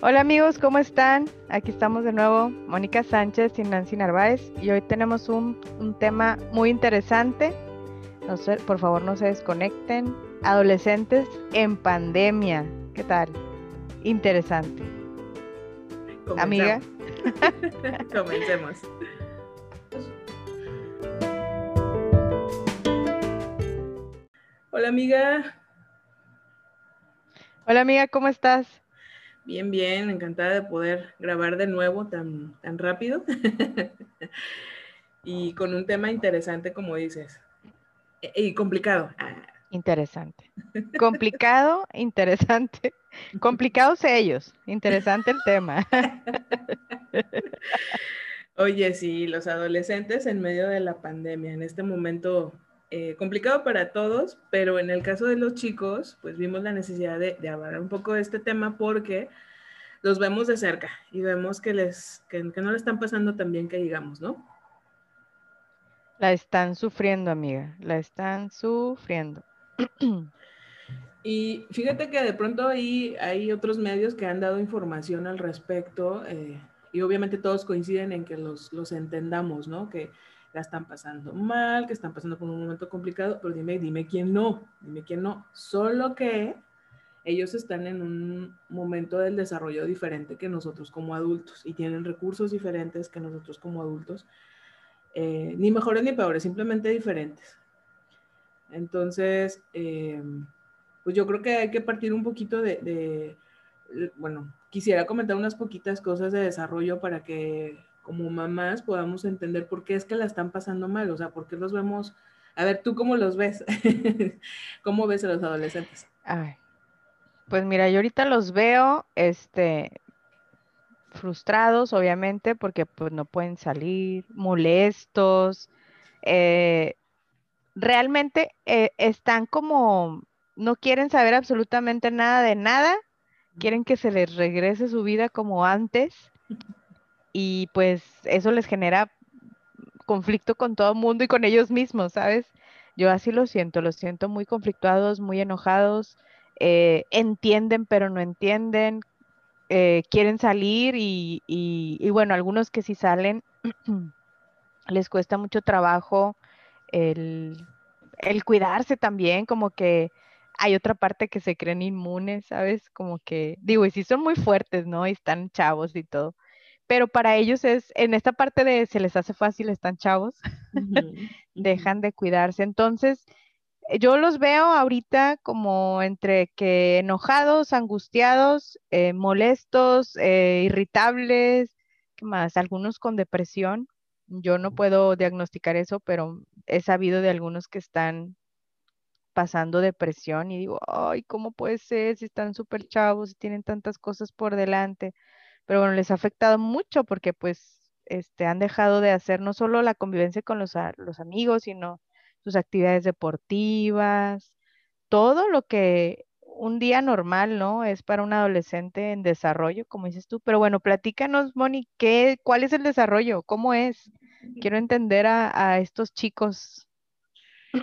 Hola amigos, ¿cómo están? Aquí estamos de nuevo, Mónica Sánchez y Nancy Narváez, y hoy tenemos un, tema muy interesante. No por favor, no se desconecten. Adolescentes en pandemia. ¿Qué tal? Interesante. Amiga. Comencemos. Hola amiga. Hola amiga, ¿cómo estás? Bien, bien, encantada de poder grabar de nuevo tan, tan rápido y con un tema interesante, como dices, e, y complicado. Interesante. Complicado, interesante. Complicados ellos, interesante el tema. Oye, sí, los adolescentes en medio de la pandemia, en este momento eh, complicado para todos, pero en el caso de los chicos, pues vimos la necesidad de, hablar un poco de este tema porque los vemos de cerca y vemos que, les, que, no le están pasando tan bien que digamos, ¿no? La están sufriendo, amiga, la están sufriendo. Y fíjate que de pronto ahí hay otros medios que han dado información al respecto eh, y obviamente todos coinciden en que los, los entendamos, ¿no? Que la están pasando mal, que están pasando por un momento complicado, pero dime, dime quién no, dime quién no. Solo que ellos están en un momento del desarrollo diferente que nosotros como adultos y tienen recursos diferentes que nosotros como adultos, eh, ni mejores ni peores, simplemente diferentes. Entonces, eh, pues yo creo que hay que partir un poquito de, de, bueno, quisiera comentar unas poquitas cosas de desarrollo para que como mamás podamos entender por qué es que la están pasando mal, o sea, por qué los vemos. A ver, ¿tú cómo los ves? ¿Cómo ves a los adolescentes? pues mira, yo ahorita los veo, este, frustrados, obviamente, porque pues no pueden salir, molestos, eh, realmente eh, están como, no quieren saber absolutamente nada de nada, quieren que se les regrese su vida como antes y pues eso les genera conflicto con todo el mundo y con ellos mismos, ¿sabes? Yo así lo siento, los siento muy conflictuados, muy enojados, eh, entienden pero no entienden, eh, quieren salir y, y, bueno, algunos que sí salen, les cuesta mucho trabajo el, el cuidarse también, como que hay otra parte que se creen inmunes, ¿sabes? Como que, digo, y sí son muy fuertes, ¿no? Y están chavos y todo pero para ellos es, en esta parte de se les hace fácil, están chavos, dejan de cuidarse. Entonces, eh, yo los veo ahorita como entre que enojados, angustiados, eh, molestos, eh, irritables, ¿qué más? Algunos con depresión. Yo no puedo diagnosticar eso, pero he sabido de algunos que están pasando depresión y digo, ay, ¿cómo puede ser si están súper chavos y tienen tantas cosas por delante? Pero bueno, les ha afectado mucho porque pues este, han dejado de hacer no solo la convivencia con los, los amigos, sino sus actividades deportivas, todo lo que un día normal, ¿no? Es para un adolescente en desarrollo, como dices tú. Pero bueno, platícanos, Moni, ¿qué, ¿cuál es el desarrollo? ¿Cómo es? Quiero entender a, a estos chicos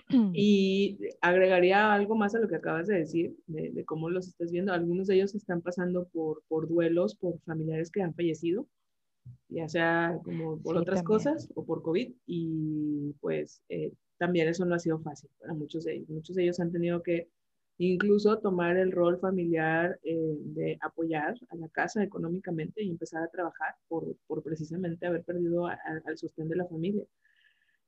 Y agregaría algo más a lo que acabas de decir, de, cómo los estás viendo. Algunos de ellos están pasando por, por duelos, por familiares que han fallecido, ya sea como por otras cosas o por COVID. Y pues eh, también eso no ha sido fácil para muchos de ellos. Muchos de ellos han tenido que incluso tomar el rol familiar eh, de apoyar a la casa económicamente y empezar a trabajar por, por precisamente haber perdido al sostén de la familia.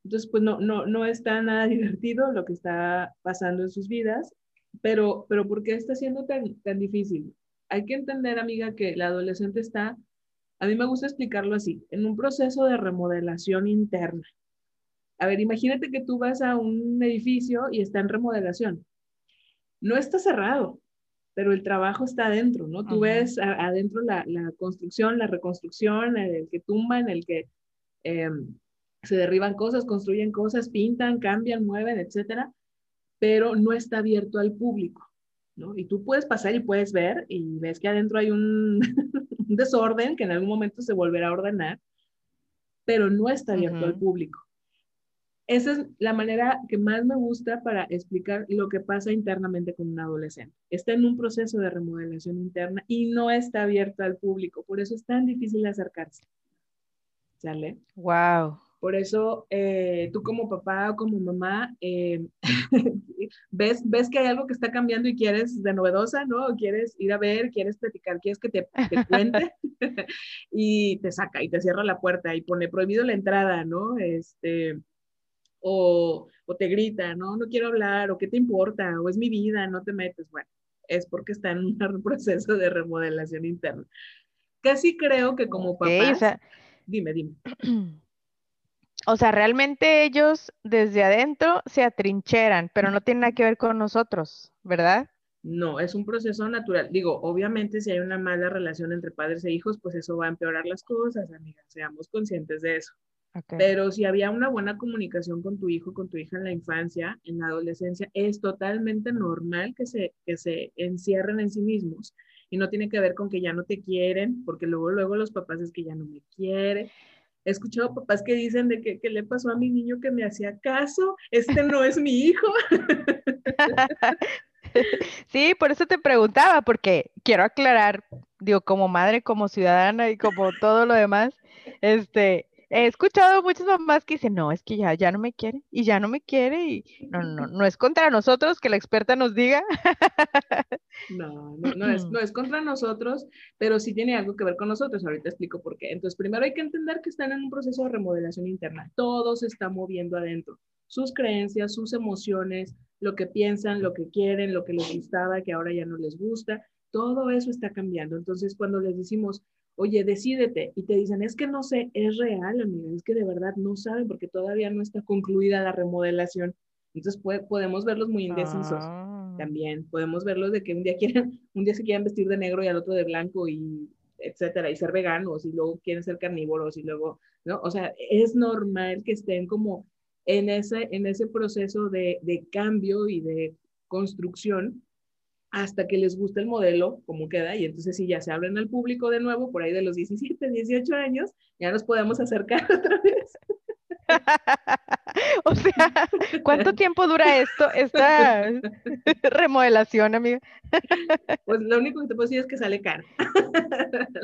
Entonces, pues no, no, no está nada divertido lo que está pasando en sus vidas, pero, pero ¿por qué está siendo tan, tan difícil? Hay que entender, amiga, que la adolescente está, a mí me gusta explicarlo así, en un proceso de remodelación interna. A ver, imagínate que tú vas a un edificio y está en remodelación. No está cerrado, pero el trabajo está adentro, ¿no? Tú ves adentro la, la, construcción, la reconstrucción, el que tumban, el que em, se derriban cosas, construyen cosas, pintan, cambian, mueven, etcétera, pero no está abierto al público, ¿no? Y tú puedes pasar y puedes ver y ves que adentro hay un, desorden que en algún momento se volverá a ordenar, pero no está abierto al público. esa es la manera que más me gusta para explicar lo que pasa internamente con un adolescente. Está en un proceso de remodelación interna y no está abierto al público, por eso es tan difícil acercarse. ¿Sale? Wow. Por eso eh, tú como papá o como mamá eh, ves, ves que hay algo que está cambiando y quieres de novedosa, ¿no? quieres ir a ver, quieres platicar, quieres que te, te cuente y te saca y te cierra la puerta y pone prohibido la entrada, ¿no? Este, o, o te grita, ¿no? No quiero hablar, o qué te importa, o es mi vida, no te metes. Bueno, es porque está en un proceso de remodelación interna. Casi creo que como papá... dime, dime. O sea, realmente ellos desde adentro se atrincheran, pero no tiene nada que ver con nosotros, ¿verdad? No, es un proceso natural. Digo, obviamente si hay una mala relación entre padres e hijos, pues eso va a empeorar las cosas, amiga, seamos conscientes de eso. Pero si había una buena comunicación con tu hijo, con tu hija en la infancia, en la adolescencia, es totalmente normal que se, que se encierren en sí mismos. Y no tiene que ver con que ya no te quieren, porque luego, luego los papás es que ya no me quiere. He escuchado papás que dicen de que, ¿qué le pasó a mi niño que me hacía caso? Este no es mi hijo. Sí, por eso te preguntaba, porque quiero aclarar, digo, como madre, como ciudadana y como todo lo demás, este, he escuchado muchas mamás que dicen, no, es que ya, ya no me quiere y ya no me quiere y no, no, no es contra nosotros que la experta nos diga. No, no, no, es, no es contra nosotros, pero sí tiene algo que ver con nosotros. Ahorita explico por qué. Entonces, primero hay que entender que están en un proceso de remodelación interna. Todo se está moviendo adentro. Sus creencias, sus emociones, lo que piensan, lo que quieren, lo que les gustaba, que ahora ya no les gusta, todo eso está cambiando. Entonces, cuando les decimos, oye, decídete, y te dicen, es que no sé, es real, amiga, es que de verdad no saben porque todavía no está concluida la remodelación. Entonces podemos verlos muy indecisos ah. también. Podemos verlos de que un día quieren, un día se quieren vestir de negro y al otro de blanco y etcétera, y ser veganos y luego quieren ser carnívoros y luego, ¿no? O sea, es normal que estén como en ese, en ese proceso de, de cambio y de construcción hasta que les guste el modelo, como queda, y entonces si ya se abren al público de nuevo, por ahí de los 17, 18 años, ya nos podemos acercar otra vez. o sea, ¿cuánto tiempo dura esto, esta remodelación, amiga? pues lo único que te puedo decir es que sale caro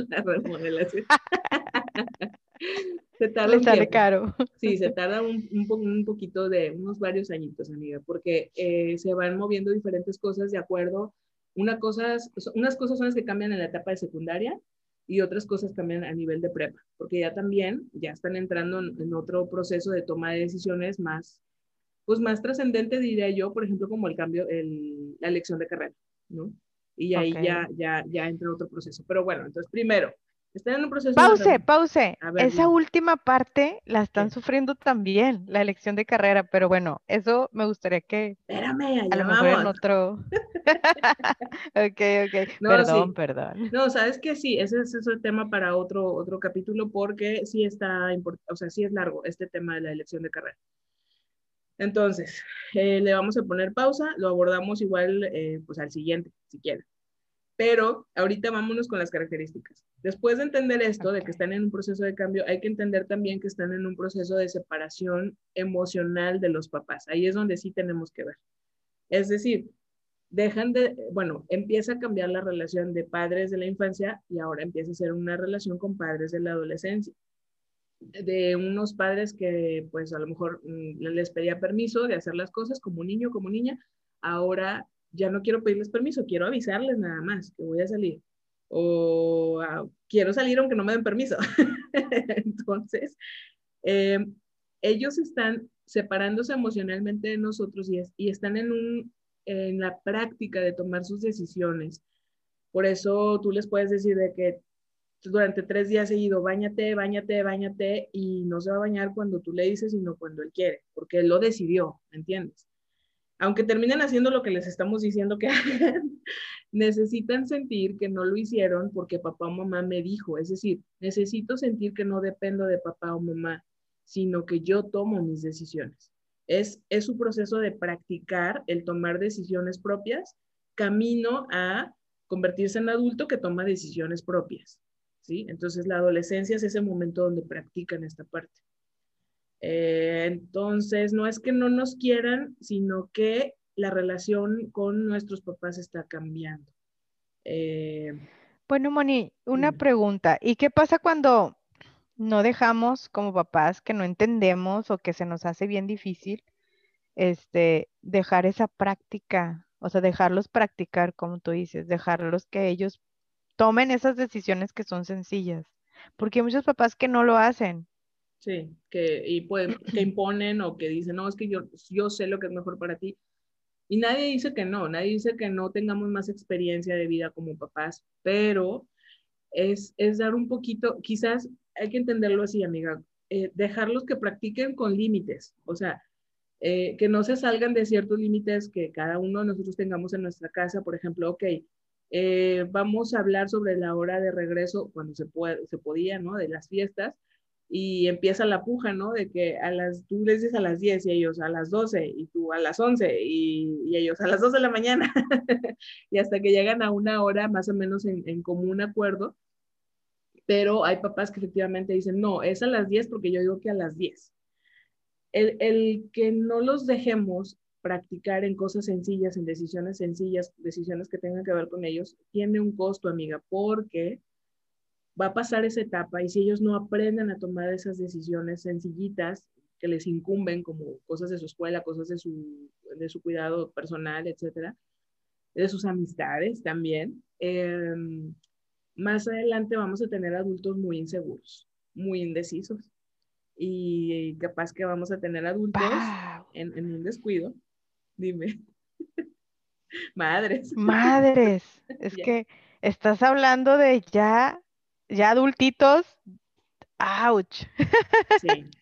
la remodelación. Se tarda Le sale caro. Sí, se tarda un, un, poquito de unos varios añitos, amiga, porque eh, se van moviendo diferentes cosas de acuerdo. Una cosas, unas cosas son las que cambian en la etapa de secundaria y otras cosas cambian a nivel de prepa, porque ya también ya están entrando en, otro proceso de toma de decisiones más, pues más trascendente, diría yo, por ejemplo, como el cambio, el, la elección de carrera, ¿no? Y ahí ya, ya, ya entra otro proceso. Pero bueno, entonces primero, están en un proceso. Pause, pause. Esa última parte la están sufriendo también, la elección de carrera, pero bueno, eso me gustaría que. Espérame, allá a lo mejor en otro. ok, ok. perdón, perdón. No, sabes que sí, ese, es el tema para otro, otro capítulo porque sí está, o sea, sí es largo este tema de la elección de carrera. Entonces, eh, le vamos a poner pausa, lo abordamos igual eh, pues al siguiente, si quieren. Pero ahorita vámonos con las características. Después de entender esto, de que están en un proceso de cambio, hay que entender también que están en un proceso de separación emocional de los papás. Ahí es donde sí tenemos que ver. Es decir, dejan de, bueno, empieza a cambiar la relación de padres de la infancia y ahora empieza a ser una relación con padres de la adolescencia. De unos padres que pues a lo mejor mm, les pedía permiso de hacer las cosas como niño, como niña, ahora ya no quiero pedirles permiso, quiero avisarles nada más que voy a salir. O ah, quiero salir aunque no me den permiso. Entonces, eh, ellos están separándose emocionalmente de nosotros y, y están en, un, en la práctica de tomar sus decisiones. Por eso tú les puedes decir de que durante tres días seguido, bañate, bañate, bañate, y no se va a bañar cuando tú le dices, sino cuando él quiere, porque él lo decidió, ¿entiendes? Aunque terminen haciendo lo que les estamos diciendo que hagan, necesitan sentir que no lo hicieron porque papá o mamá me dijo. Es decir, necesito sentir que no dependo de papá o mamá, sino que yo tomo mis decisiones. Es, es su proceso de practicar el tomar decisiones propias, camino a convertirse en adulto que toma decisiones propias. ¿sí? Entonces la adolescencia es ese momento donde practican esta parte. Eh, entonces, no es que no nos quieran, sino que la relación con nuestros papás está cambiando. Eh, bueno, Moni, una pregunta. ¿Y qué pasa cuando no dejamos como papás que no entendemos o que se nos hace bien difícil este, dejar esa práctica? O sea, dejarlos practicar, como tú dices, dejarlos que ellos tomen esas decisiones que son sencillas. Porque hay muchos papás que no lo hacen. Sí, que, y pueden, que imponen o que dicen, no, es que yo, yo sé lo que es mejor para ti. Y nadie dice que no, nadie dice que no tengamos más experiencia de vida como papás, pero es, es dar un poquito, quizás hay que entenderlo así, amiga, eh, dejarlos que practiquen con límites, o sea, eh, que no se salgan de ciertos límites que cada uno de nosotros tengamos en nuestra casa, por ejemplo, ok, eh, vamos a hablar sobre la hora de regreso cuando se, puede, se podía, ¿no? De las fiestas, y empieza la puja, ¿no? De que a las, tú les dices a las 10 y ellos a las 12 y tú a las 11 y, ellos a las 2 de la mañana y hasta que llegan a una hora más o menos en, en, común acuerdo, pero hay papás que efectivamente dicen, no, es a las 10 porque yo digo que a las 10. El, el que no los dejemos practicar en cosas sencillas, en decisiones sencillas, decisiones que tengan que ver con ellos, tiene un costo, amiga, porque va a pasar esa etapa y si ellos no aprenden a tomar esas decisiones sencillitas que les incumben como cosas de su escuela, cosas de su, de su cuidado personal, etcétera, de sus amistades también, em, más adelante vamos a tener adultos muy inseguros, muy indecisos y capaz que vamos a tener adultos en, en, un descuido. Dime. Madres. Madres. Es que estás hablando de ya ya adultitos, ouch. Sí.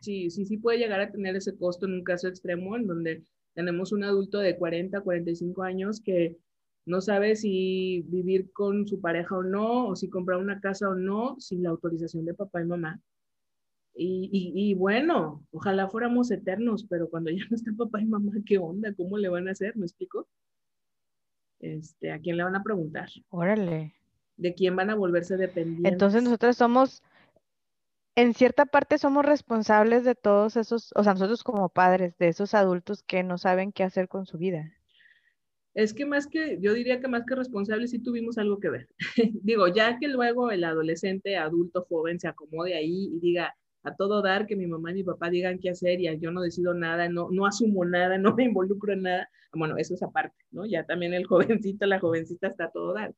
sí, sí, sí puede llegar a tener ese costo en un caso extremo en donde tenemos un adulto de 40, 45 años que no sabe si vivir con su pareja o no, o si comprar una casa o no, sin la autorización de papá y mamá. Y, y, bueno, ojalá fuéramos eternos, pero cuando ya no está papá y mamá, ¿qué onda? ¿Cómo le van a hacer? ¿Me explico? Este, ¿A quién le van a preguntar? Órale de quién van a volverse dependientes. Entonces nosotros somos, en cierta parte somos responsables de todos esos, o sea, nosotros como padres, de esos adultos que no saben qué hacer con su vida. Es que más que, yo diría que más que responsables sí tuvimos algo que ver. Digo, ya que luego el adolescente, adulto, joven se acomode ahí y diga a todo dar que mi mamá y mi papá digan qué hacer y yo no decido nada, no, no asumo nada, no me involucro en nada. Bueno, eso es aparte, ¿no? Ya también el jovencito, la jovencita está a todo dar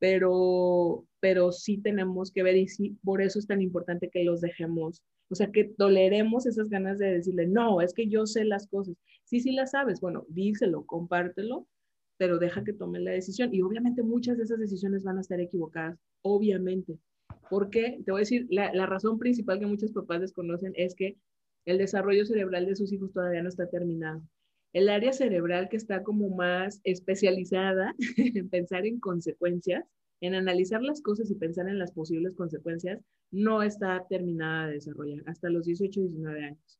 pero, pero sí tenemos que ver y sí, por eso es tan importante que los dejemos, o sea, que toleremos esas ganas de decirle, no, es que yo sé las cosas. Sí, sí las sabes, bueno, díselo, compártelo, pero deja que tome la decisión. Y obviamente muchas de esas decisiones van a estar equivocadas, obviamente. porque Te voy a decir, la, la razón principal que muchos papás desconocen es que el desarrollo cerebral de sus hijos todavía no está terminado el área cerebral que está como más especializada en pensar en consecuencias, en analizar las cosas y pensar en las posibles consecuencias, no está terminada de desarrollar hasta los 18, 19 años.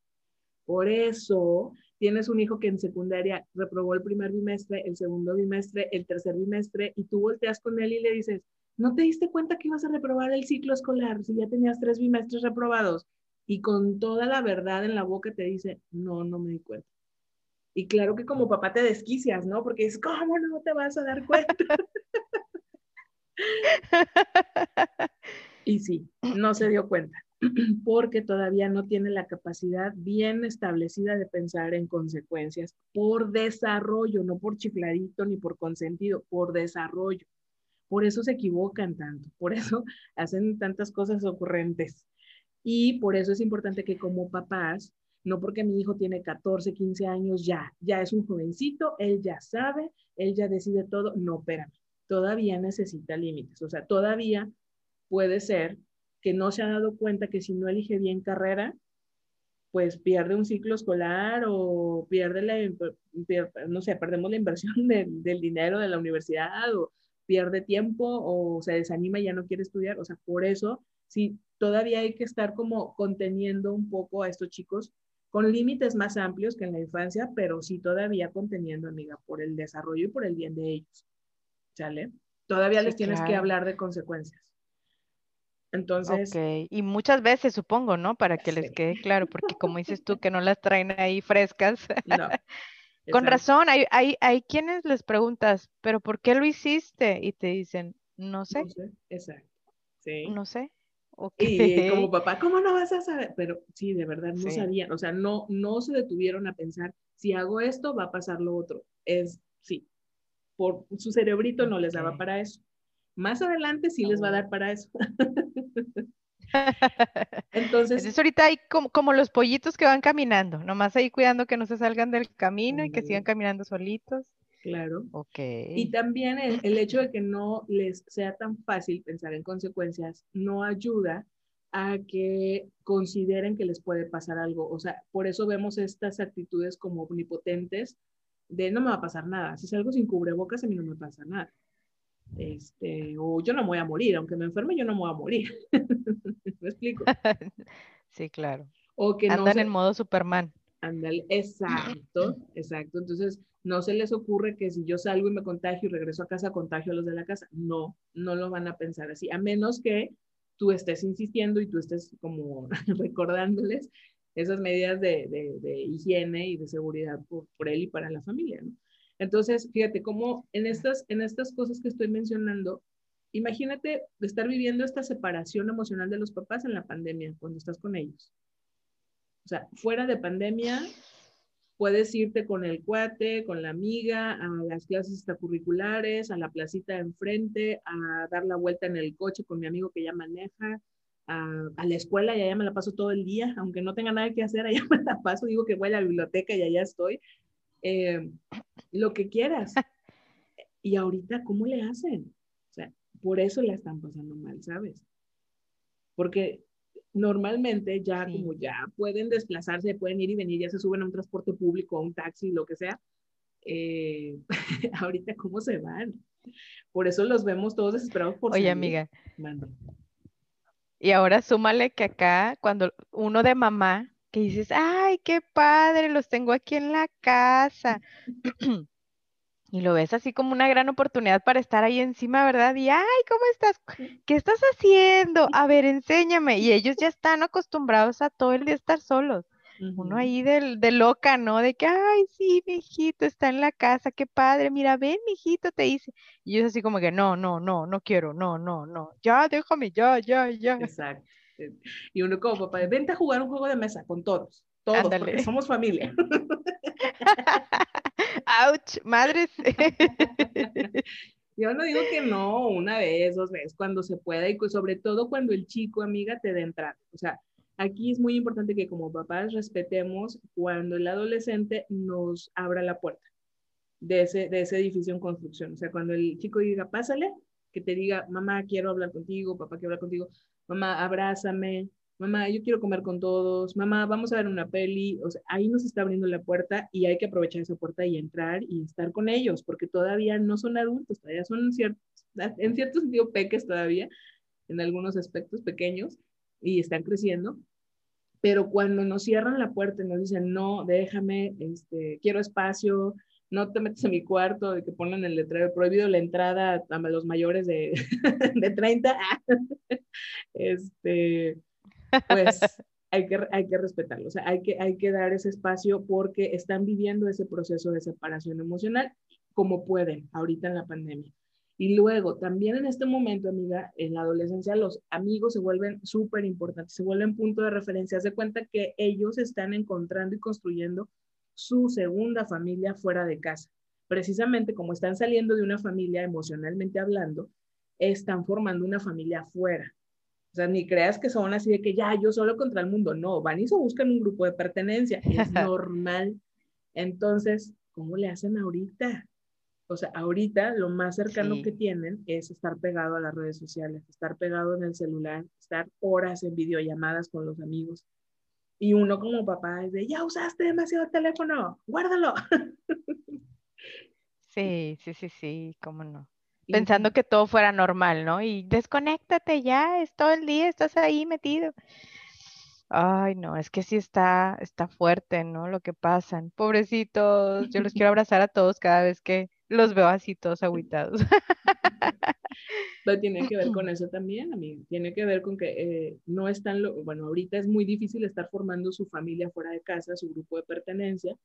Por eso tienes un hijo que en secundaria reprobó el primer bimestre, el segundo bimestre, el tercer bimestre, y tú volteas con él y le dices, ¿no te diste cuenta que ibas a reprobar el ciclo escolar si ya tenías tres bimestres reprobados? Y con toda la verdad en la boca te dice, no, no me di cuenta. Y claro que como papá te desquicias, ¿no? Porque es, ¿cómo no te vas a dar cuenta? y sí, no se dio cuenta, porque todavía no tiene la capacidad bien establecida de pensar en consecuencias por desarrollo, no por chifladito ni por consentido, por desarrollo. Por eso se equivocan tanto, por eso hacen tantas cosas ocurrentes. Y por eso es importante que como papás no porque mi hijo tiene 14, 15 años, ya, ya es un jovencito, él ya sabe, él ya decide todo. No, espérame, todavía necesita límites. O sea, todavía puede ser que no se ha dado cuenta que si no elige bien carrera, pues pierde un ciclo escolar o pierde la, no sé, perdemos la inversión del dinero de la universidad o pierde tiempo o se desanima y ya no quiere estudiar. O sea, por eso, sí, todavía hay que estar como conteniendo un poco a estos chicos con límites más amplios que en la infancia, pero sí todavía conteniendo, amiga, por el desarrollo y por el bien de ellos. ¿Sale? Todavía les tienes que hablar de consecuencias. Entonces. Ok, y muchas veces supongo, ¿no? Para que les quede claro, porque como dices tú que no las traen ahí frescas. No. Con razón, hay, hay, hay quienes les preguntas, ¿pero por qué lo hiciste? Y te dicen, no sé. No sé, exacto. Sí. No sé. Y como papá, ¿cómo no vas a saber? Pero sí, de verdad, no sabían, o sea, no, no se detuvieron a pensar, si hago esto, va a pasar lo otro. Es, sí, por su cerebrito no les daba para eso. Más adelante sí les va a dar para eso. Entonces, Entonces, ahorita hay como, como, los pollitos que van caminando, nomás ahí cuidando que no se salgan del camino y que sigan caminando solitos. Claro. Ok. Y también el, hecho de que no les sea tan fácil pensar en consecuencias no ayuda a que consideren que les puede pasar algo. O sea, por eso vemos estas actitudes como omnipotentes de no me va a pasar nada. Si salgo sin cubrebocas, a mí no me pasa nada. Este, o yo no me voy a morir, aunque me enferme, yo no me voy a morir. ¿Me explico? Sí, claro. O que Andan en modo Superman. Ándale, exacto, exacto. Entonces, no se les ocurre que si yo salgo y me contagio y regreso a casa, contagio a los de la casa. No, no lo van a pensar así, a menos que tú estés insistiendo y tú estés como recordándoles esas medidas de, de, higiene y de seguridad por, él y para la familia. ¿no? Entonces, fíjate cómo en estas, en estas cosas que estoy mencionando, imagínate estar viviendo esta separación emocional de los papás en la pandemia, cuando estás con ellos. O sea, fuera de pandemia, puedes irte con el cuate, con la amiga, a las clases extracurriculares, a la placita de enfrente, a dar la vuelta en el coche con mi amigo que ya maneja, a, la escuela y allá me la paso todo el día, aunque no tenga nada que hacer, allá me la paso, digo que voy a la biblioteca y allá estoy. Eh, lo que quieras. Y ahorita, ¿cómo le hacen? O sea, por eso la están pasando mal, ¿sabes? Porque normalmente ya como ya pueden desplazarse, pueden ir y venir, ya se suben a un transporte público, a un taxi, lo que sea, eh, ahorita cómo se van. Por eso los vemos todos desesperados por Oye, amiga. Y ahora súmale que acá, cuando uno de mamá que dices, ay, qué padre, los tengo aquí en la casa. y lo ves así como una gran oportunidad para estar ahí encima, ¿verdad? Y, ay, ¿cómo estás? ¿Qué estás haciendo? A ver, enséñame. Y ellos ya están acostumbrados a todo el día estar solos. Uno ahí de, de, loca, ¿no? De que, ay, sí, mi hijito está en la casa, qué padre, mira, ven, mi hijito, te dice. Y ellos así como que, no, no, no, no quiero, no, no, no, ya, déjame, ya, ya, ya. Exacto. Y uno como papá, vente a jugar un juego de mesa con todos, todos, porque somos familia. ¡Auch! Madres. Yo no digo que no, una vez, dos veces, cuando se pueda y sobre todo cuando el chico, amiga, te dé entrada. O sea, aquí es muy importante que como papás respetemos cuando el adolescente nos abra la puerta de ese, de ese edificio en construcción. O sea, cuando el chico diga, pásale, que te diga, mamá, quiero hablar contigo, papá, quiero hablar contigo, mamá, abrázame, mamá, yo quiero comer con todos, mamá, vamos a ver una peli, o sea, ahí nos está abriendo la puerta y hay que aprovechar esa puerta y entrar y estar con ellos, porque todavía no son adultos, todavía son ciertos, en cierto sentido peques todavía, en algunos aspectos pequeños, y están creciendo, pero cuando nos cierran la puerta y nos dicen, no, déjame, este, quiero espacio, no te metes en mi cuarto, de que ponen el letrero prohibido la entrada a los mayores de, de 30, este, pues hay que, hay que respetarlo, o sea, hay que, hay que dar ese espacio porque están viviendo ese proceso de separación emocional como pueden ahorita en la pandemia. Y luego, también en este momento, amiga, en la adolescencia, los amigos se vuelven súper importantes, se vuelven punto de referencia. Se cuenta que ellos están encontrando y construyendo su segunda familia fuera de casa. Precisamente como están saliendo de una familia emocionalmente hablando, están formando una familia afuera. O sea, ni creas que son así de que ya yo solo contra el mundo. No, van y se buscan un grupo de pertenencia. Es normal. Entonces, ¿cómo le hacen ahorita? O sea, ahorita lo más cercano que tienen es estar pegado a las redes sociales, estar pegado en el celular, estar horas en videollamadas con los amigos. Y uno como papá es de, ya usaste demasiado el teléfono, guárdalo. Sí, sí, sí, sí, cómo no. Pensando que todo fuera normal, ¿no? Y desconéctate ya, es todo el día, estás ahí metido. Ay, no, es que sí está, está fuerte, ¿no? Lo que pasan. Pobrecitos, yo los quiero abrazar a todos cada vez que los veo así todos aguitados. Pero tiene que ver con eso también, amigo. Tiene que ver con que eh, no están, lo, bueno, ahorita es muy difícil estar formando su familia fuera de casa, su grupo de pertenencia,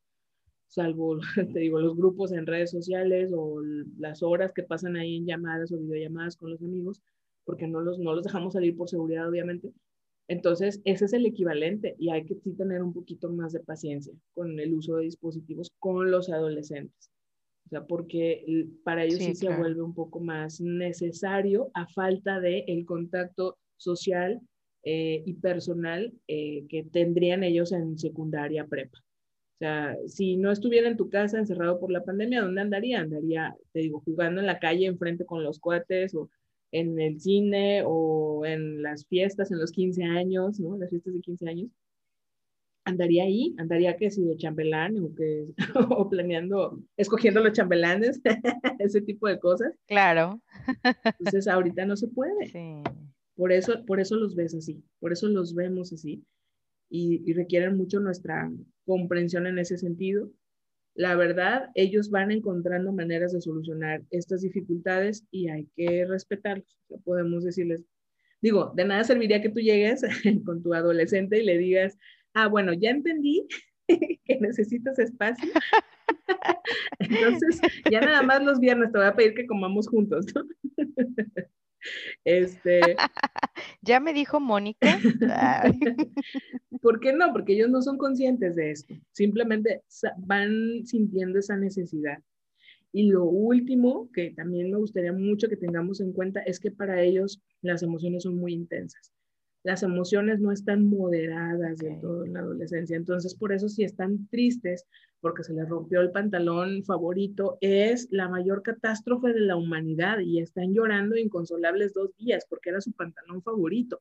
salvo, te digo, los grupos en redes sociales o las horas que pasan ahí en llamadas o videollamadas con los amigos, porque no los, no los dejamos salir por seguridad, obviamente. Entonces, ese es el equivalente y hay que sí tener un poquito más de paciencia con el uso de dispositivos con los adolescentes. O sea, porque para ellos sí, se vuelve un poco más necesario a falta de el contacto social eh, y personal eh, que tendrían ellos en secundaria prepa. O sea, si no estuviera en tu casa encerrado por la pandemia, ¿dónde andaría? Andaría, te digo, jugando en la calle enfrente con los cuates o en el cine o en las fiestas, en los 15 años, ¿no? Las fiestas de 15 años. Andaría ahí, andaría que si de chambelán o, que, o planeando, escogiendo los chambelanes, ese tipo de cosas. Claro. Entonces ahorita no se puede. Sí. Por eso, por eso los ves así, por eso los vemos así y, y requieren mucho nuestra comprensión en ese sentido la verdad, ellos van encontrando maneras de solucionar estas dificultades y hay que respetarlos. podemos decirles, digo, de nada serviría que tú llegues con tu adolescente y le digas, ah, bueno, ya entendí que necesitas espacio. Entonces, ya nada más los viernes te voy a pedir que comamos juntos, ¿no? Este. ya me dijo Mónica. ¿Por qué no? Porque ellos no son conscientes de esto. Simplemente van sintiendo esa necesidad. Y lo último que también me gustaría mucho que tengamos en cuenta es que para ellos las emociones son muy intensas las emociones no están moderadas de todo en la adolescencia. Entonces, por eso si están tristes porque se les rompió el pantalón favorito, es la mayor catástrofe de la humanidad y están llorando inconsolables dos días porque era su pantalón favorito.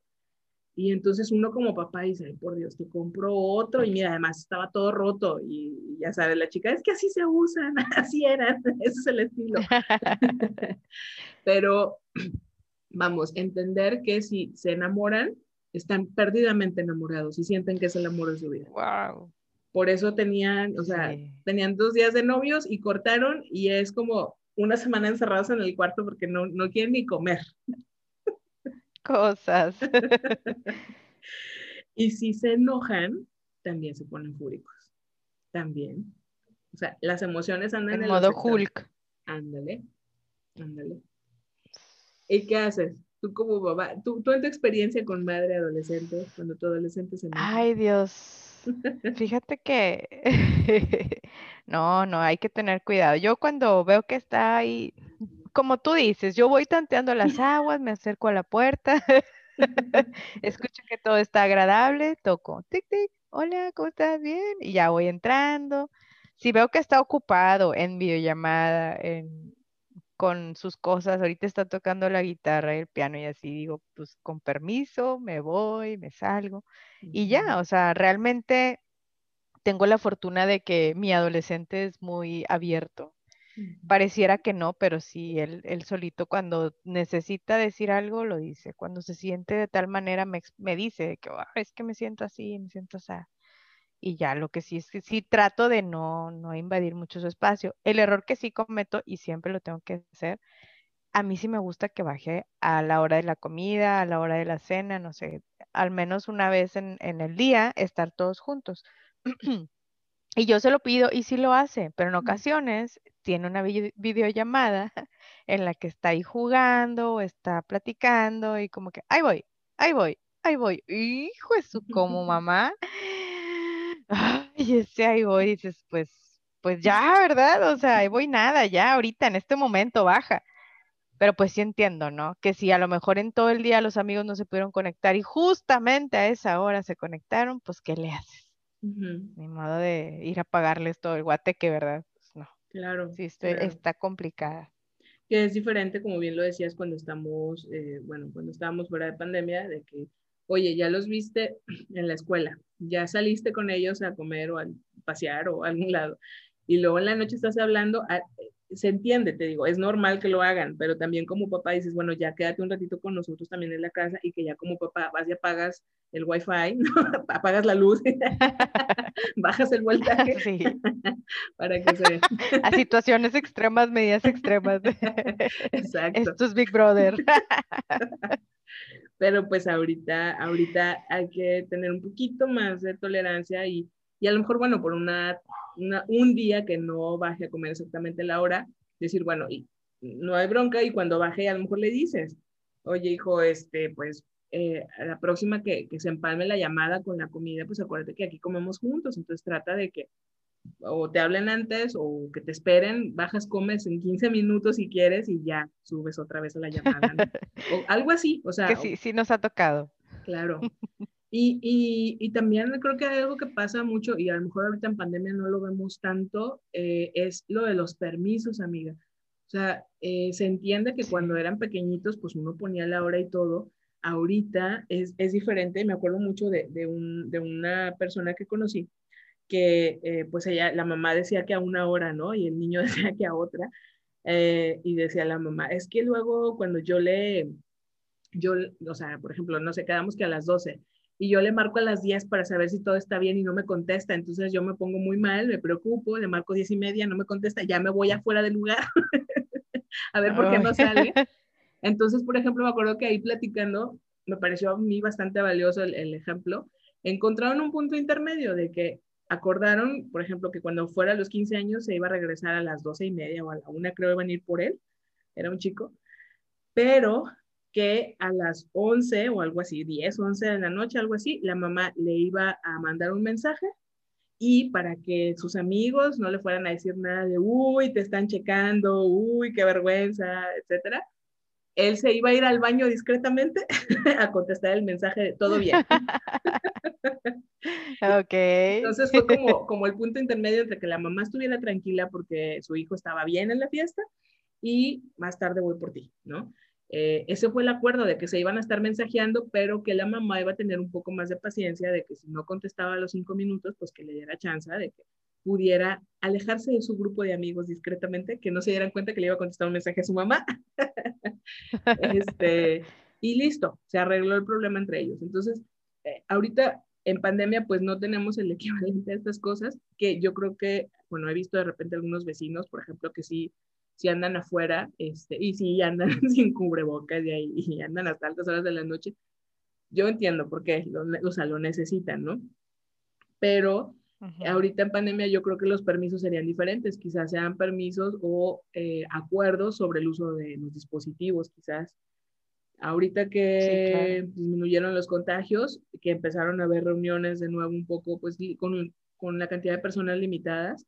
Y entonces uno como papá dice, por Dios, te compro otro y mira, además estaba todo roto y ya sabes, la chica, es que así se usan, así eran, ese es el estilo. Pero vamos, entender que si se enamoran, están perdidamente enamorados y sienten que es el amor de su vida. Wow. Por eso tenían, o sea, tenían dos días de novios y cortaron y es como una semana encerrados en el cuarto porque no, no quieren ni comer. Cosas. y si se enojan, también se ponen fúricos. También. O sea, las emociones andan en, en modo Hulk. Ándale, ándale. ¿Y qué haces? Tú como mamá, tú, tú en tu experiencia con madre adolescente, cuando tu adolescente se enoja. Ay, Dios. Fíjate que no, no, hay que tener cuidado. Yo cuando veo que está ahí, como tú dices, yo voy tanteando las aguas, me acerco a la puerta, escucho que todo está agradable, toco, tic, tic, hola, ¿cómo estás? Bien, y ya voy entrando. Si veo que está ocupado en videollamada, en, con sus cosas, ahorita está tocando la guitarra y el piano y así digo, pues con permiso, me voy, me salgo y ya, o sea, realmente tengo la fortuna de que mi adolescente es muy abierto. Pareciera que no, pero sí, él, él solito cuando necesita decir algo lo dice, cuando se siente de tal manera me, me dice que es que me siento así, me siento así y ya lo que sí es que sí trato de no, no invadir mucho su espacio. El error que sí cometo y siempre lo tengo que hacer, a mí sí me gusta que baje a la hora de la comida, a la hora de la cena, no sé, al menos una vez en, en el día estar todos juntos. y yo se lo pido y sí lo hace, pero en ocasiones tiene una videollamada en la que está ahí jugando o está platicando y como que, ahí voy, ahí voy, ahí voy. Hijo de su, como mamá Ay, ese ahí voy, dices, pues, pues ya, ¿verdad? O sea, ahí voy nada, ya ahorita, en este momento baja. Pero pues sí entiendo, ¿no? Que si a lo mejor en todo el día los amigos no se pudieron conectar y justamente a esa hora se conectaron, pues ¿qué le haces? Ni modo de ir a pagarles todo el guateque, ¿verdad? Pues no. Claro. Sí, está complicada. Que es diferente, como bien lo decías, cuando estamos, eh, bueno, cuando estábamos fuera de pandemia, de que oye, ya los viste en la escuela, ya saliste con ellos a comer o a pasear o a algún lado, y luego en la noche estás hablando, se entiende, te digo, es normal que lo hagan, pero también como papá dices, bueno, ya quédate un ratito con nosotros también en la casa y que ya como papá vas y apagas el wifi, apagas la luz, bajas el voltaje sí. para que se... A situaciones extremas, medidas extremas. Exacto. Esto es Big Brother. pero pues ahorita, ahorita hay que tener un poquito más de tolerancia y, y a lo mejor, bueno, por una un día que no baje a comer exactamente la hora, decir, bueno, y no hay bronca y cuando baje a lo mejor le dices, oye hijo, este, pues eh, a la próxima que, que, se empalme la llamada con la comida, pues acuérdate que aquí comemos juntos, entonces trata de que o te hablen antes o que te esperen, bajas, comes en 15 minutos si quieres y ya subes otra vez a la llamada. o algo así, o sea. Que sí, sí nos ha tocado. Claro. Y, y, y, también creo que hay algo que pasa mucho, y a lo mejor ahorita en pandemia no lo vemos tanto, eh, es lo de los permisos, amiga. O sea, eh, se entiende que cuando eran pequeñitos, pues uno ponía la hora y todo. Ahorita es, es diferente. Me acuerdo mucho de, de, un, de una persona que conocí, que eh, pues ella, la mamá decía que a una hora, ¿no? Y el niño decía que a otra. y decía la mamá, es que luego cuando yo le, yo, o sea, por ejemplo, no sé, quedamos que a las 12 y yo le marco a las 10 para saber si todo está bien y no me contesta. Entonces yo me pongo muy mal, me preocupo, le marco 10 y media, no me contesta, ya me voy afuera del lugar a ver por qué no sale. Entonces, por ejemplo, me acuerdo que ahí platicando, me pareció a mí bastante valioso el, el ejemplo, encontraron un punto intermedio de que acordaron, por ejemplo, que cuando fuera a los 15 años se iba a regresar a las 12 y media o a la una, creo, iban a ir por él, era un chico, pero que a las 11 o algo así, 10, 11 de la noche, algo así, la mamá le iba a mandar un mensaje y para que sus amigos no le fueran a decir nada de, uy, te están checando, uy, qué vergüenza, etcétera, él se iba a ir al baño discretamente a contestar el mensaje de todo bien. ok. Entonces fue como, como el punto intermedio entre que la mamá estuviera tranquila porque su hijo estaba bien en la fiesta y más tarde voy por ti, ¿no? Eh, ese fue el acuerdo de que se iban a estar mensajeando, pero que la mamá iba a tener un poco más de paciencia de que si no contestaba a los cinco minutos, pues que le diera chance de que pudiera alejarse de su grupo de amigos discretamente, que no se dieran cuenta que le iba a contestar un mensaje a su mamá. este, y listo, se arregló el problema entre ellos. Entonces, eh, ahorita en pandemia, pues no tenemos el equivalente a estas cosas, que yo creo que, bueno, he visto de repente algunos vecinos, por ejemplo, que sí si andan afuera, este, y si andan sin cubrebocas y, ahí, y andan hasta altas horas de la noche, yo entiendo por qué, lo, o sea, lo necesitan, ¿no? Pero ahorita en pandemia yo creo que los permisos serían diferentes, quizás sean permisos o eh, acuerdos sobre el uso de los dispositivos, quizás. Ahorita que disminuyeron los contagios, que empezaron a haber reuniones de nuevo un poco, pues con, con la cantidad de personas limitadas,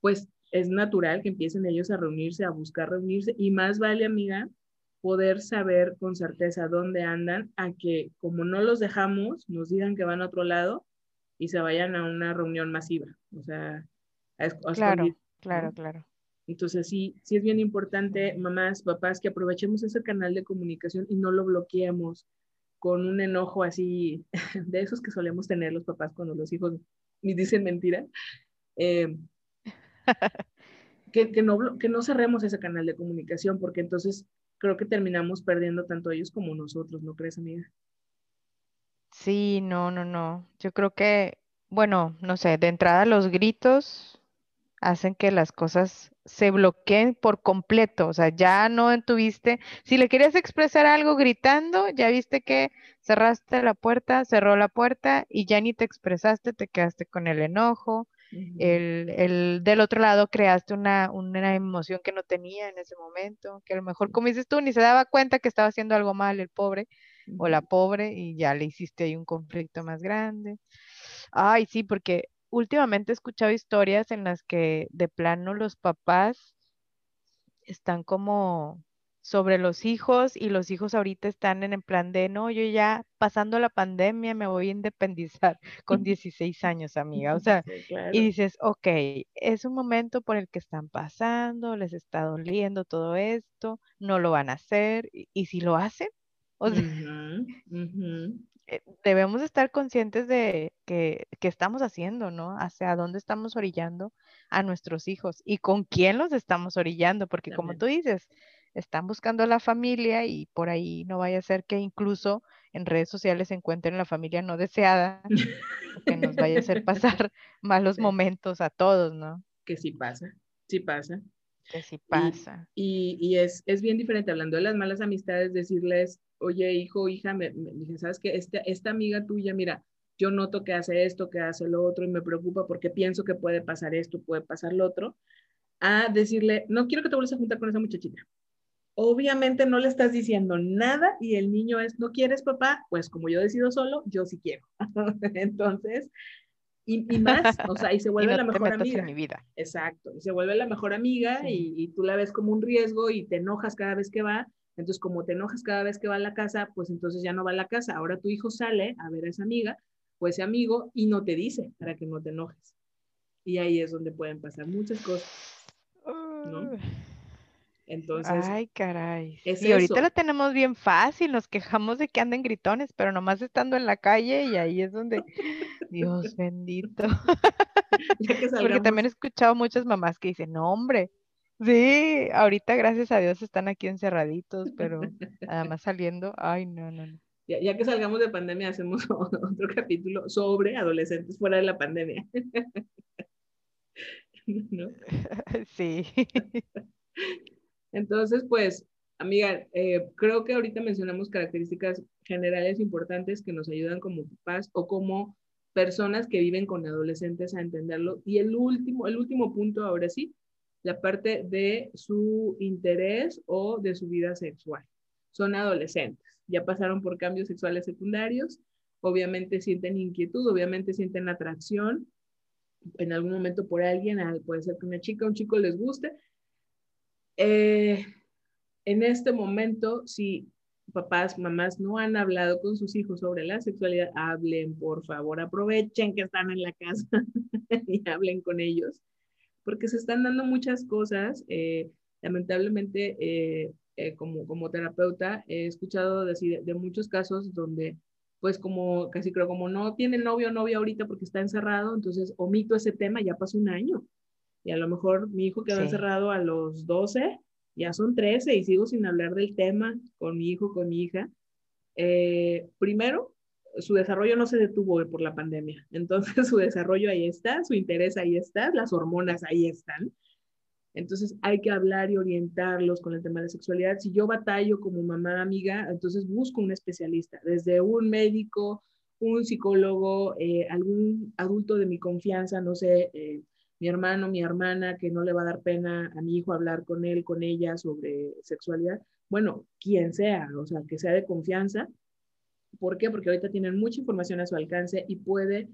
pues es natural que empiecen ellos a reunirse, a buscar reunirse y más vale, amiga, poder saber con certeza dónde andan a que como no los dejamos, nos digan que van a otro lado y se vayan a una reunión masiva. O sea, claro, claro, claro. Entonces sí, sí es bien importante, mamás, papás, que aprovechemos ese canal de comunicación y no lo bloqueemos con un enojo así, de esos que solemos tener los papás cuando los hijos dicen mentira. Eh, que, no, que no cerremos ese canal de comunicación, porque entonces creo que terminamos perdiendo tanto ellos como nosotros, ¿no crees, amiga? Sí, no, no, no. Yo creo que, bueno, no sé, de entrada los gritos hacen que las cosas se bloqueen por completo, o sea, ya no tuviste, si le querías expresar algo gritando, ya viste que cerraste la puerta, cerró la puerta y ya ni te expresaste, te quedaste con el enojo, el, el, del otro lado creaste una, una, emoción que no tenía en ese momento, que a lo mejor, como dices tú, ni se daba cuenta que estaba haciendo algo mal el pobre o la pobre y ya le hiciste ahí un conflicto más grande. Ay, sí, porque últimamente he escuchado historias en las que de plano los papás están como sobre los hijos y los hijos ahorita están en el plan de, no, yo ya pasando la pandemia me voy a independizar con 16 años, amiga. O sea, y dices, ok, es un momento por el que están pasando, les está doliendo todo esto, no lo van a hacer, y, si lo hacen, O sea, eh, debemos estar conscientes de que, que, estamos haciendo, ¿no? Hacia dónde estamos orillando a nuestros hijos y con quién los estamos orillando, porque como tú dices, están buscando a la familia y por ahí no vaya a ser que incluso en redes sociales se encuentren la familia no deseada, que nos vaya a hacer pasar malos momentos a todos, ¿no? Que sí pasa, sí pasa. Que sí pasa. Y, y, es, es, bien diferente, hablando de las malas amistades, decirles, oye, hijo, hija, me, dije, ¿sabes qué? Esta, esta amiga tuya, mira, yo noto que hace esto, que hace lo otro y me preocupa porque pienso que puede pasar esto, puede pasar lo otro, a decirle, no quiero que te vuelvas a juntar con esa muchachita. Obviamente no le estás diciendo nada y el niño es, ¿no quieres papá? Pues como yo decido solo, yo sí quiero. Entonces, y, más, o sea, y se vuelve la mejor amiga. mi vida. Exacto, y se vuelve la mejor amiga y, y, tú la ves como un riesgo y te enojas cada vez que va entonces, como te enojas cada vez que va a la casa, pues entonces ya no va a la casa. Ahora tu hijo sale a ver a esa amiga o ese amigo y no te dice para que no te enojes. Y ahí es donde pueden pasar muchas cosas. ¿no? Entonces. Ay, caray. y ahorita lo tenemos bien fácil, nos quejamos de que anden gritones, pero nomás estando en la calle y ahí es donde. Dios bendito. Porque también he escuchado muchas mamás que dicen, no, hombre, Sí, ahorita gracias a Dios están aquí encerraditos, pero además saliendo, ay, no, no, no. Ya, ya, que salgamos de pandemia, hacemos otro capítulo sobre adolescentes fuera de la pandemia. ¿No? Sí. Entonces, pues, amiga, eh, creo que ahorita mencionamos características generales importantes que nos ayudan como papás o como personas que viven con adolescentes a entenderlo. Y el último, el último punto, ahora sí, la parte de su interés o de su vida sexual. Son adolescentes, ya pasaron por cambios sexuales secundarios, obviamente sienten inquietud, obviamente sienten atracción en algún momento por alguien, puede ser que una chica un chico les guste. Eh, en este momento, si papás, mamás no han hablado con sus hijos sobre la sexualidad, hablen, por favor, aprovechen que están en la casa y hablen con ellos porque se están dando muchas cosas. Eh, lamentablemente, eh, como, como terapeuta, he escuchado decir de, muchos casos donde, pues como casi creo, como no tiene novio o novia ahorita porque está encerrado, entonces omito ese tema, ya pasó un año. Y a lo mejor mi hijo quedó encerrado a los 12, ya son 13 y sigo sin hablar del tema con mi hijo, con mi hija. primero, su desarrollo no se detuvo por la pandemia. Entonces su desarrollo ahí está, su interés ahí está, las hormonas ahí están. Entonces hay que hablar y orientarlos con el tema de la sexualidad. Si yo batallo como mamá amiga, entonces busco un especialista, desde un médico, un psicólogo, eh, algún adulto de mi confianza, no sé, eh, mi hermano, mi hermana, que no le va a dar pena a mi hijo hablar con él, con ella sobre sexualidad. Bueno, quien sea, o sea, que sea de confianza ¿Por qué? Porque ahorita tienen mucha información a su alcance y puede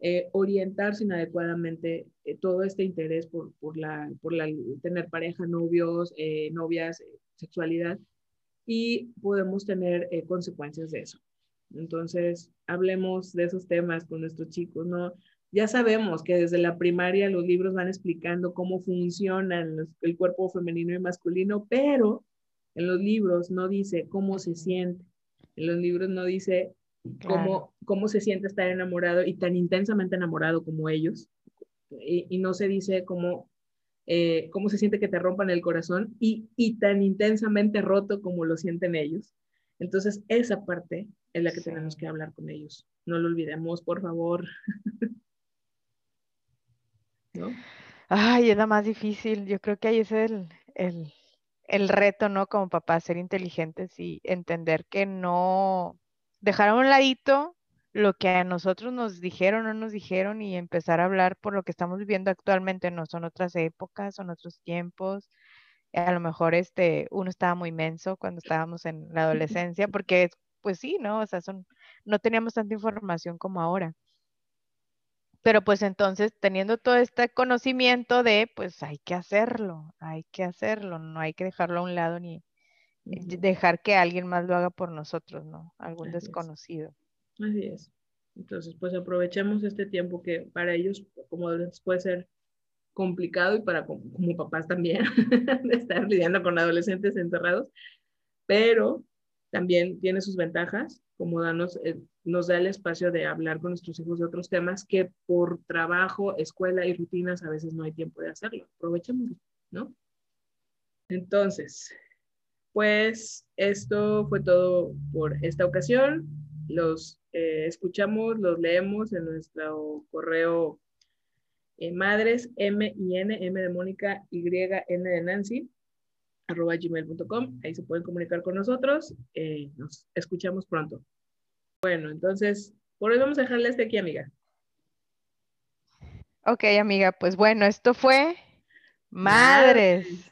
eh, orientarse inadecuadamente eh, todo este interés por, por, la, por la, tener pareja, novios, eh, novias, sexualidad, y podemos tener consecuencias de eso. Entonces, hablemos de esos temas con nuestros chicos, ¿no? Ya sabemos que desde la primaria los libros van explicando cómo funcionan el cuerpo femenino y masculino, pero en los libros no dice cómo se siente en los libros no dice cómo, cómo se siente estar enamorado y tan intensamente enamorado como ellos. Y, no se dice cómo, eh, cómo se siente que te rompan el corazón y, y, tan intensamente roto como lo sienten ellos. Entonces, esa parte es la que tenemos que hablar con ellos. No lo olvidemos, por favor. ¿No? Ay, es la más difícil. Yo creo que ahí es el, el, el reto, ¿no? Como papá, ser inteligentes y entender que no dejar a un ladito lo que a nosotros nos dijeron o no nos dijeron y empezar a hablar por lo que estamos viviendo actualmente, no son otras épocas, son otros tiempos. A lo mejor este, uno estaba muy menso cuando estábamos en la adolescencia, porque pues sí, ¿no? O sea, son, no teníamos tanta información como ahora. Pero pues entonces, teniendo todo este conocimiento de, pues hay que hacerlo, hay que hacerlo, no hay que dejarlo a un lado ni dejar que alguien más lo haga por nosotros, ¿no? Algún desconocido. Así es. Entonces, pues aprovechemos este tiempo que para ellos, como puede ser complicado y para como, papás también, de estar lidiando con adolescentes encerrados, pero también tiene sus ventajas, como danos, eh, nos da el espacio de hablar con nuestros hijos de otros temas que por trabajo, escuela y rutinas a veces no hay tiempo de hacerlo. Aprovechémoslo, ¿no? Entonces, pues esto fue todo por esta ocasión. Los eh, escuchamos, los leemos en nuestro correo eh, madres, M y N, M de Mónica, Y, N de Nancy, arroba gmail.com. Ahí se pueden comunicar con nosotros. Eh, nos escuchamos pronto. Bueno, entonces, por hoy vamos a dejarle este aquí, amiga. Ok, amiga, pues bueno, esto fue Madres.